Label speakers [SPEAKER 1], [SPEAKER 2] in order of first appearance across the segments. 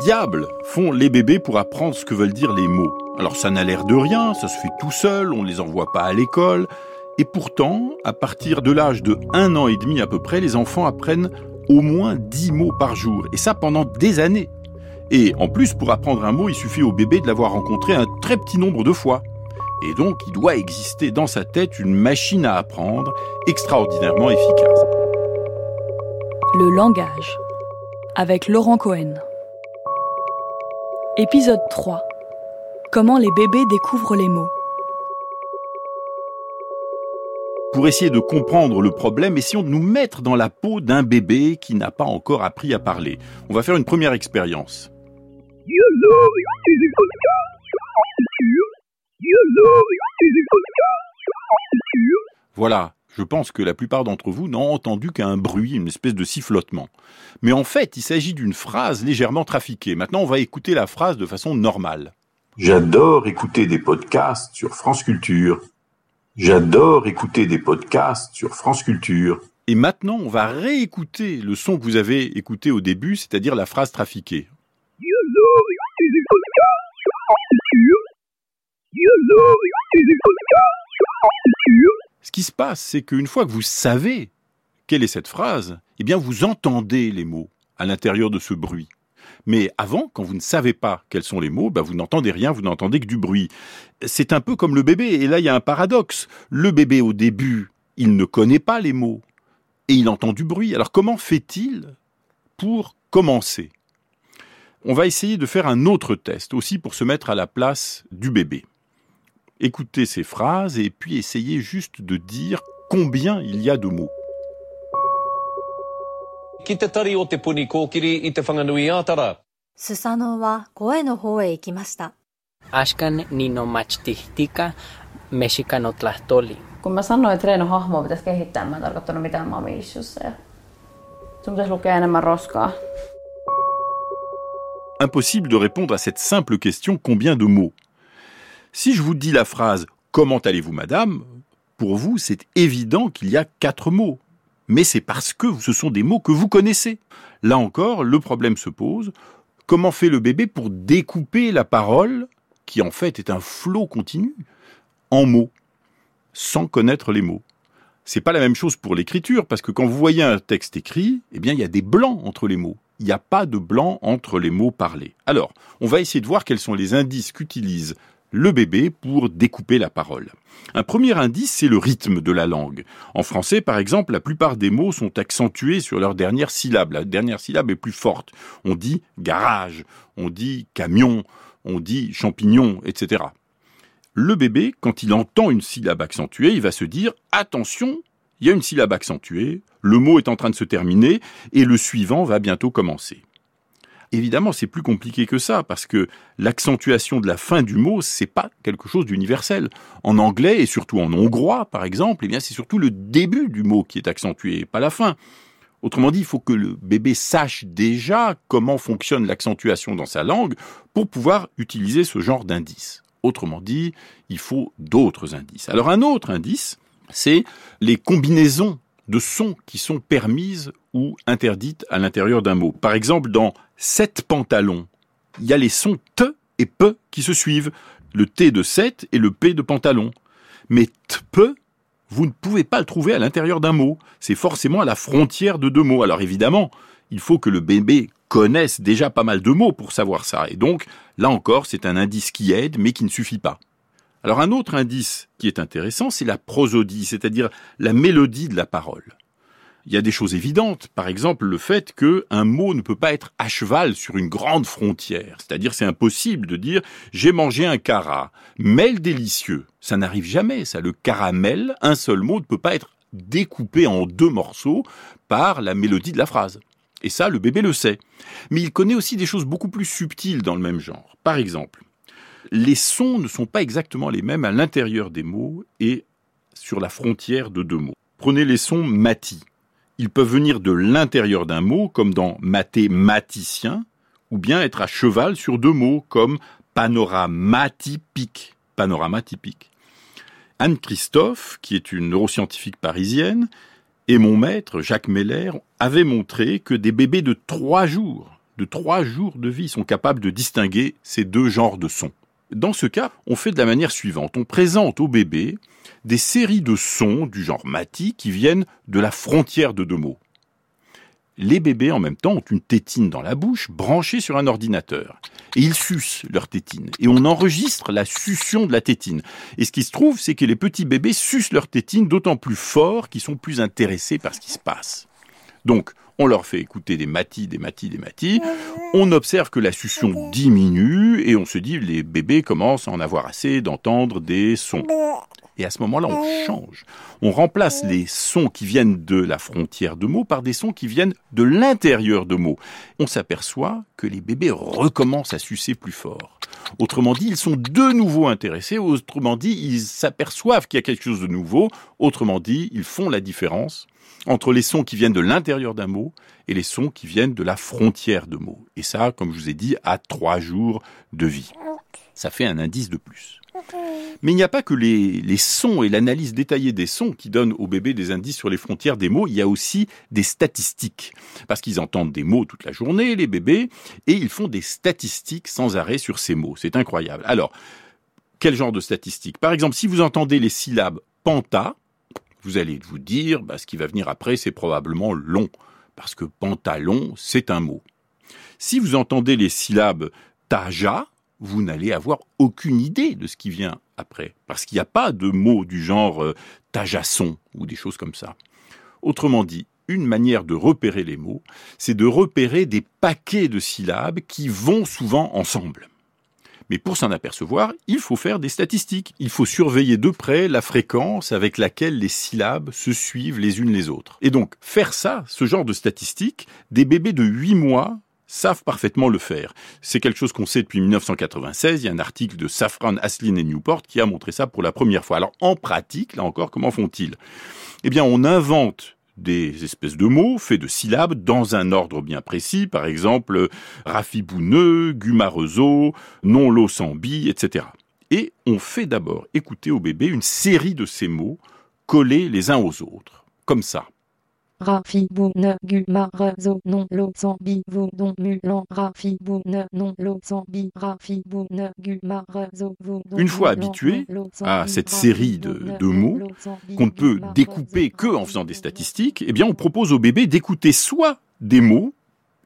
[SPEAKER 1] diable font les bébés pour apprendre ce que veulent dire les mots Alors ça n'a l'air de rien, ça se fait tout seul, on ne les envoie pas à l'école. Et pourtant, à partir de l'âge de un an et demi à peu près, les enfants apprennent au moins 10 mots par jour. Et ça pendant des années. Et en plus, pour apprendre un mot, il suffit au bébé de l'avoir rencontré un très petit nombre de fois. Et donc, il doit exister dans sa tête une machine à apprendre extraordinairement efficace.
[SPEAKER 2] Le langage avec Laurent Cohen. Épisode 3. Comment les bébés découvrent les mots.
[SPEAKER 1] Pour essayer de comprendre le problème, essayons de nous mettre dans la peau d'un bébé qui n'a pas encore appris à parler. On va faire une première expérience. Voilà, je pense que la plupart d'entre vous n'ont entendu qu'un bruit, une espèce de sifflotement. Mais en fait, il s'agit d'une phrase légèrement trafiquée. Maintenant, on va écouter la phrase de façon normale.
[SPEAKER 3] J'adore écouter des podcasts sur France Culture. J'adore écouter des podcasts sur France Culture.
[SPEAKER 1] Et maintenant, on va réécouter le son que vous avez écouté au début, c'est-à-dire la phrase trafiquée. J'adore écouter des podcasts sur France Culture. J'adore écouter des podcasts sur France Culture. Ce qui se passe, c'est qu'une fois que vous savez quelle est cette phrase, eh bien vous entendez les mots à l'intérieur de ce bruit. Mais avant, quand vous ne savez pas quels sont les mots, bah, vous n'entendez rien, vous n'entendez que du bruit. C'est un peu comme le bébé, et là il y a un paradoxe. Le bébé au début, il ne connaît pas les mots, et il entend du bruit. Alors comment fait-il pour commencer? On va essayer de faire un autre test, aussi pour se mettre à la place du bébé écoutez ces phrases et puis essayez juste de dire combien il y a de mots.
[SPEAKER 4] Ashkan nino machtihtika meshika no tlahtoli.
[SPEAKER 5] Kun mä sanoin, että Reino hahmoa pitäisi kehittää, mä en tarkoittanut mitään mamissussa. Ja sun pitäisi lukea enemmän roskaa.
[SPEAKER 1] Impossible de répondre à cette simple question combien de mots? Si je vous dis la phrase Comment allez-vous, madame? pour vous, c'est évident qu'il y a quatre mots. Mais c'est parce que ce sont des mots que vous connaissez. Là encore, le problème se pose. Comment fait le bébé pour découper la parole, qui en fait est un flot continu, en mots, sans connaître les mots? C'est pas la même chose pour l'écriture, parce que quand vous voyez un texte écrit, eh bien, il y a des blancs entre les mots. Il n'y a pas de blanc entre les mots parlés. Alors, on va essayer de voir quels sont les indices qu'utilise le bébé pour découper la parole. Un premier indice, c'est le rythme de la langue. En français, par exemple, la plupart des mots sont accentués sur leur dernière syllabe. La dernière syllabe est plus forte. On dit garage, on dit camion, on dit champignon, etc. Le bébé, quand il entend une syllabe accentuée, il va se dire attention, il y a une syllabe accentuée, le mot est en train de se terminer et le suivant va bientôt commencer. Évidemment, c'est plus compliqué que ça, parce que l'accentuation de la fin du mot, c'est pas quelque chose d'universel. En anglais, et surtout en hongrois, par exemple, eh bien, c'est surtout le début du mot qui est accentué, pas la fin. Autrement dit, il faut que le bébé sache déjà comment fonctionne l'accentuation dans sa langue pour pouvoir utiliser ce genre d'indice. Autrement dit, il faut d'autres indices. Alors un autre indice, c'est les combinaisons de sons qui sont permises ou interdites à l'intérieur d'un mot. Par exemple, dans sept pantalons, il y a les sons T et P qui se suivent, le T de 7 et le P de pantalon. Mais T-P, vous ne pouvez pas le trouver à l'intérieur d'un mot. C'est forcément à la frontière de deux mots. Alors évidemment, il faut que le bébé connaisse déjà pas mal de mots pour savoir ça. Et donc, là encore, c'est un indice qui aide, mais qui ne suffit pas. Alors un autre indice qui est intéressant, c'est la prosodie, c'est-à-dire la mélodie de la parole. Il y a des choses évidentes, par exemple le fait qu'un mot ne peut pas être à cheval sur une grande frontière, c'est-à-dire c'est impossible de dire j'ai mangé un cara, mêle délicieux. Ça n'arrive jamais, ça. Le caramel, un seul mot ne peut pas être découpé en deux morceaux par la mélodie de la phrase. Et ça, le bébé le sait. Mais il connaît aussi des choses beaucoup plus subtiles dans le même genre. Par exemple, les sons ne sont pas exactement les mêmes à l'intérieur des mots et sur la frontière de deux mots. Prenez les sons mati. Ils peuvent venir de l'intérieur d'un mot, comme dans mathématicien, ou bien être à cheval sur deux mots, comme panoramatypique. Panoramatypique. Anne Christophe, qui est une neuroscientifique parisienne, et mon maître, Jacques Meller, avaient montré que des bébés de trois jours, de trois jours de vie, sont capables de distinguer ces deux genres de sons. Dans ce cas, on fait de la manière suivante. On présente au bébé des séries de sons du genre mati qui viennent de la frontière de deux mots. Les bébés, en même temps, ont une tétine dans la bouche branchée sur un ordinateur. Et ils sucent leur tétine. Et on enregistre la succion de la tétine. Et ce qui se trouve, c'est que les petits bébés sucent leur tétine d'autant plus fort qu'ils sont plus intéressés par ce qui se passe. Donc, on leur fait écouter des matis, des matis, des matis. On observe que la succion diminue et on se dit les bébés commencent à en avoir assez d'entendre des sons. Et à ce moment-là, on change. On remplace les sons qui viennent de la frontière de mots par des sons qui viennent de l'intérieur de mots. On s'aperçoit que les bébés recommencent à sucer plus fort. Autrement dit, ils sont de nouveau intéressés. Autrement dit, ils s'aperçoivent qu'il y a quelque chose de nouveau. Autrement dit, ils font la différence entre les sons qui viennent de l'intérieur d'un mot et les sons qui viennent de la frontière de mots. Et ça, comme je vous ai dit, à trois jours de vie. Ça fait un indice de plus. Mais il n'y a pas que les, sons et l'analyse détaillée des sons qui donnent aux bébés des indices sur les frontières des mots, il y a aussi des statistiques. Parce qu'ils entendent des mots toute la journée, les bébés, et ils font des statistiques sans arrêt sur ces mots. C'est incroyable. Alors, quel genre de statistiques? Par exemple, si vous entendez les syllabes panta, vous allez vous dire, bah, ce qui va venir après, c'est probablement long, parce que pantalon, c'est un mot. Si vous entendez les syllabes taja, vous n'allez avoir aucune idée de ce qui vient après, parce qu'il n'y a pas de mots du genre euh, tajasson ou des choses comme ça. Autrement dit, une manière de repérer les mots, c'est de repérer des paquets de syllabes qui vont souvent ensemble. Mais pour s'en apercevoir, il faut faire des statistiques. Il faut surveiller de près la fréquence avec laquelle les syllabes se suivent les unes les autres. Et donc, faire ça, ce genre de statistiques, des bébés de 8 mois savent parfaitement le faire. C'est quelque chose qu'on sait depuis 1996. Il y a un article de Safran, Aslin et Newport qui a montré ça pour la première fois. Alors, en pratique, là encore, comment font-ils? Eh bien, on invente des espèces de mots faits de syllabes dans un ordre bien précis, par exemple rafibouneux, gumarezo, non losambi, etc. Et on fait d'abord écouter au bébé une série de ces mots collés les uns aux autres, comme ça.
[SPEAKER 6] Non mulan non
[SPEAKER 1] Une fois habitué à cette série de, de mots qu'on ne peut découper que en faisant des statistiques, eh bien on propose au bébé d'écouter soit des mots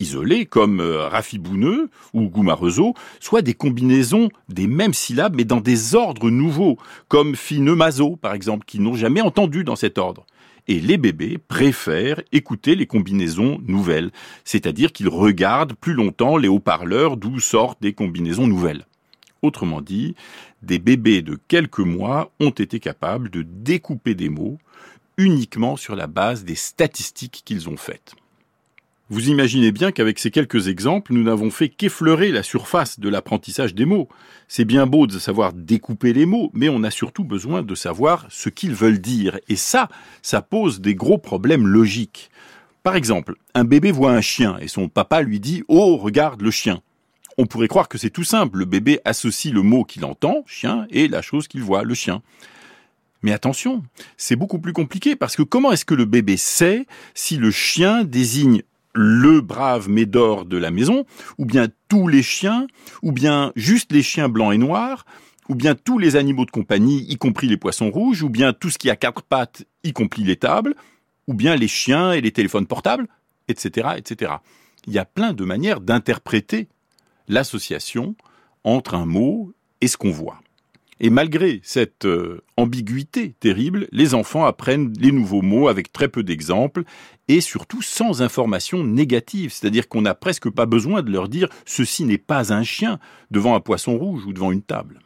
[SPEAKER 1] isolés comme euh, rafibouneux ou goumarezo, soit des combinaisons des mêmes syllabes mais dans des ordres nouveaux, comme finemazo par exemple, qui n'ont jamais entendu dans cet ordre et les bébés préfèrent écouter les combinaisons nouvelles, c'est-à-dire qu'ils regardent plus longtemps les haut-parleurs d'où sortent des combinaisons nouvelles. Autrement dit, des bébés de quelques mois ont été capables de découper des mots uniquement sur la base des statistiques qu'ils ont faites. Vous imaginez bien qu'avec ces quelques exemples, nous n'avons fait qu'effleurer la surface de l'apprentissage des mots. C'est bien beau de savoir découper les mots, mais on a surtout besoin de savoir ce qu'ils veulent dire. Et ça, ça pose des gros problèmes logiques. Par exemple, un bébé voit un chien et son papa lui dit ⁇ Oh, regarde le chien !⁇ On pourrait croire que c'est tout simple, le bébé associe le mot qu'il entend, chien, et la chose qu'il voit, le chien. Mais attention, c'est beaucoup plus compliqué parce que comment est-ce que le bébé sait si le chien désigne le brave Médor de la maison, ou bien tous les chiens, ou bien juste les chiens blancs et noirs, ou bien tous les animaux de compagnie, y compris les poissons rouges, ou bien tout ce qui a quatre pattes, y compris les tables, ou bien les chiens et les téléphones portables, etc., etc. Il y a plein de manières d'interpréter l'association entre un mot et ce qu'on voit. Et malgré cette euh, ambiguïté terrible, les enfants apprennent les nouveaux mots avec très peu d'exemples et surtout sans information négative. C'est-à-dire qu'on n'a presque pas besoin de leur dire ceci n'est pas un chien devant un poisson rouge ou devant une table.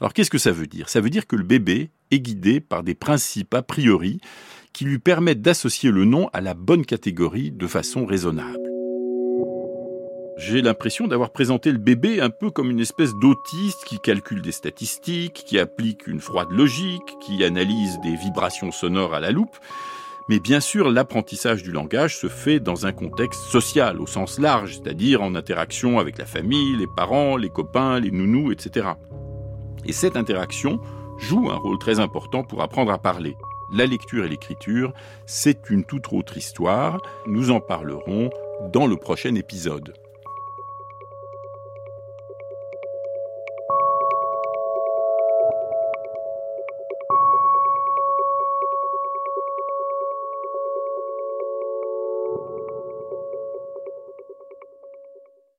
[SPEAKER 1] Alors qu'est-ce que ça veut dire? Ça veut dire que le bébé est guidé par des principes a priori qui lui permettent d'associer le nom à la bonne catégorie de façon raisonnable. J'ai l'impression d'avoir présenté le bébé un peu comme une espèce d'autiste qui calcule des statistiques, qui applique une froide logique, qui analyse des vibrations sonores à la loupe. Mais bien sûr, l'apprentissage du langage se fait dans un contexte social au sens large, c'est-à-dire en interaction avec la famille, les parents, les copains, les nounous, etc. Et cette interaction joue un rôle très important pour apprendre à parler. La lecture et l'écriture, c'est une toute autre histoire. Nous en parlerons dans le prochain épisode.